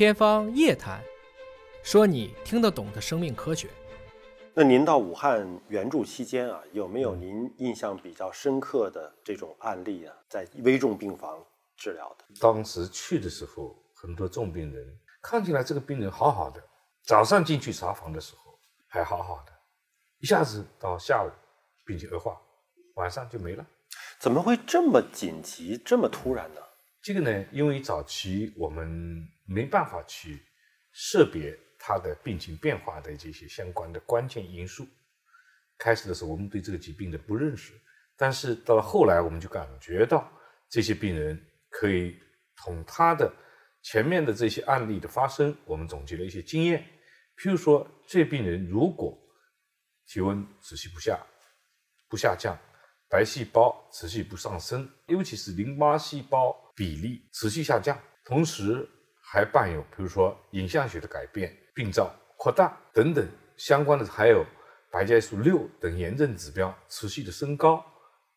天方夜谭，说你听得懂的生命科学。那您到武汉援助期间啊，有没有您印象比较深刻的这种案例啊？在危重病房治疗的？当时去的时候，很多重病人看起来这个病人好好的，早上进去查房的时候还好好的，一下子到下午病情恶化，晚上就没了。怎么会这么紧急，这么突然呢？这个呢，因为早期我们没办法去识别他的病情变化的这些相关的关键因素。开始的时候，我们对这个疾病的不认识，但是到了后来，我们就感觉到这些病人可以从他的前面的这些案例的发生，我们总结了一些经验。譬如说，这病人如果体温持续不下、不下降，白细胞持续不上升，尤其是淋巴细胞比例持续下降，同时还伴有比如说影像学的改变、病灶扩大等等相关的，还有白介素六等炎症指标持续的升高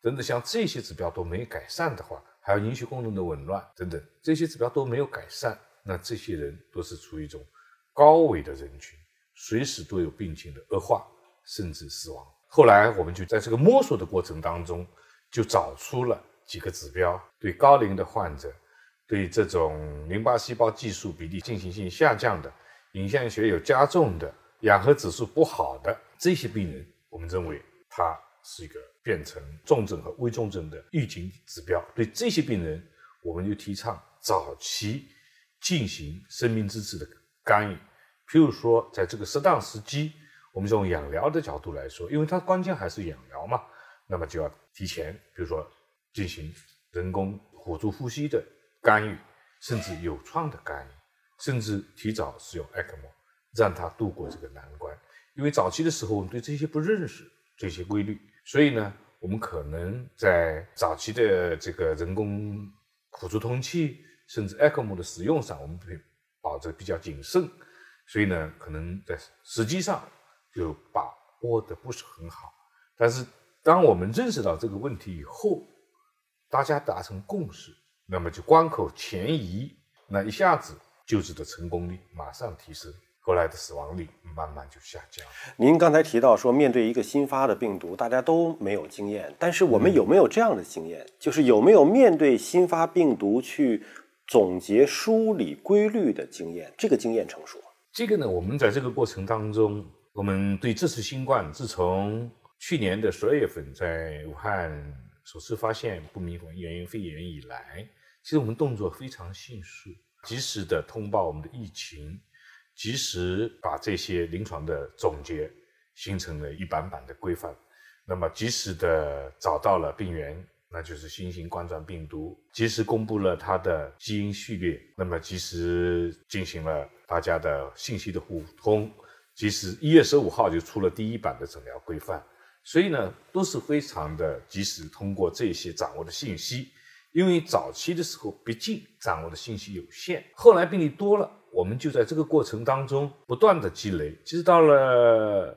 等等，像这些指标都没改善的话，还有凝血功能的紊乱等等，这些指标都没有改善，那这些人都是处于一种高危的人群，随时都有病情的恶化，甚至死亡。后来我们就在这个摸索的过程当中，就找出了几个指标，对高龄的患者，对这种淋巴细胞计数比例进行性下降的、影像学有加重的、氧合指数不好的这些病人，我们认为它是一个变成重症和危重症的预警指标。对这些病人，我们就提倡早期进行生命支持的干预，譬如说在这个适当时机。我们从养疗的角度来说，因为它关键还是养疗嘛，那么就要提前，比如说进行人工辅助呼吸的干预，甚至有创的干预，甚至提早使用 ECMO，让他度过这个难关。因为早期的时候我们对这些不认识这些规律，所以呢，我们可能在早期的这个人工辅助通气，甚至 ECMO 的使用上，我们会保持比较谨慎。所以呢，可能在实际上。就把握的不是很好，但是当我们认识到这个问题以后，大家达成共识，那么就关口前移，那一下子救治的成功率马上提升，后来的死亡率慢慢就下降。您刚才提到说，面对一个新发的病毒，大家都没有经验，但是我们有没有这样的经验？就是有没有面对新发病毒去总结梳理规律的经验？这个经验成熟？这个呢，我们在这个过程当中。我们对这次新冠，自从去年的十二月份在武汉首次发现不明原因肺炎以来，其实我们动作非常迅速，及时的通报我们的疫情，及时把这些临床的总结形成了一版版的规范，那么及时的找到了病源，那就是新型冠状病毒，及时公布了它的基因序列，那么及时进行了大家的信息的互通。及时一月十五号就出了第一版的诊疗规范，所以呢都是非常的及时通过这些掌握的信息。因为早期的时候毕竟掌握的信息有限，后来病例多了，我们就在这个过程当中不断的积累。其实到了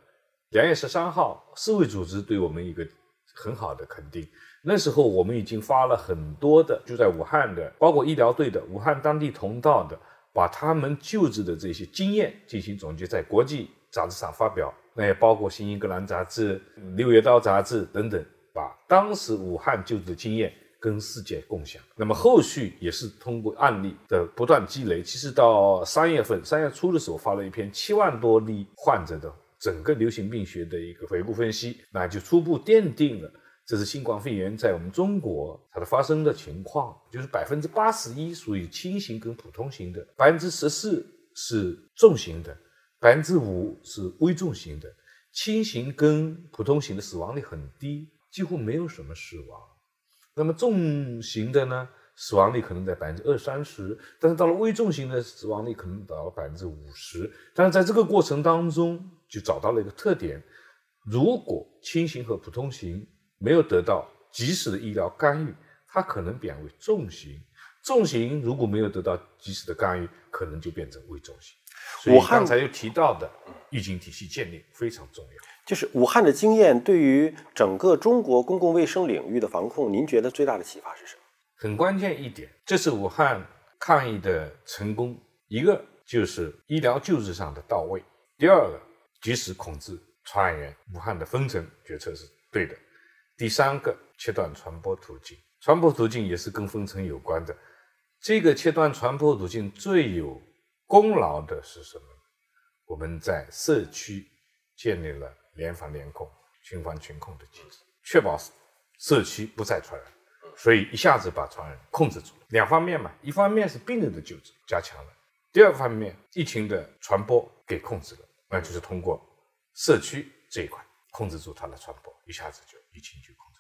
两月十三号，世卫组织对我们一个很好的肯定，那时候我们已经发了很多的就在武汉的，包括医疗队的、武汉当地同道的。把他们救治的这些经验进行总结，在国际杂志上发表，那也包括《新英格兰杂志》《六月刀》杂志等等，把当时武汉救治的经验跟世界共享。那么后续也是通过案例的不断积累，其实到三月份、三月初的时候，发了一篇七万多例患者的整个流行病学的一个回顾分析，那就初步奠定了。这是新冠肺炎在我们中国它的发生的情况，就是百分之八十一属于轻型跟普通型的，百分之十四是重型的，百分之五是危重型的。轻型跟普通型的死亡率很低，几乎没有什么死亡。那么重型的呢，死亡率可能在百分之二三十，但是到了危重型的死亡率可能达到百分之五十。但是在这个过程当中，就找到了一个特点：如果轻型和普通型没有得到及时的医疗干预，它可能变为重型；重型如果没有得到及时的干预，可能就变成危重型。所以刚才又提到的预警体系建立非常重要。就是武汉的经验对于整个中国公共卫生领域的防控，您觉得最大的启发是什么？很关键一点，这是武汉抗疫的成功。一个就是医疗救治上的到位；第二个，及时控制传染源。武汉的封城决策是对的。第三个，切断传播途径。传播途径也是跟封城有关的。这个切断传播途径最有功劳的是什么？我们在社区建立了联防联控、群防群控的机制，确保社区不再传染，所以一下子把传染控制住了。两方面嘛，一方面是病人的救治加强了，第二方面疫情的传播给控制了，那就是通过社区这一块控制住它的传播，一下子就疫情就控制。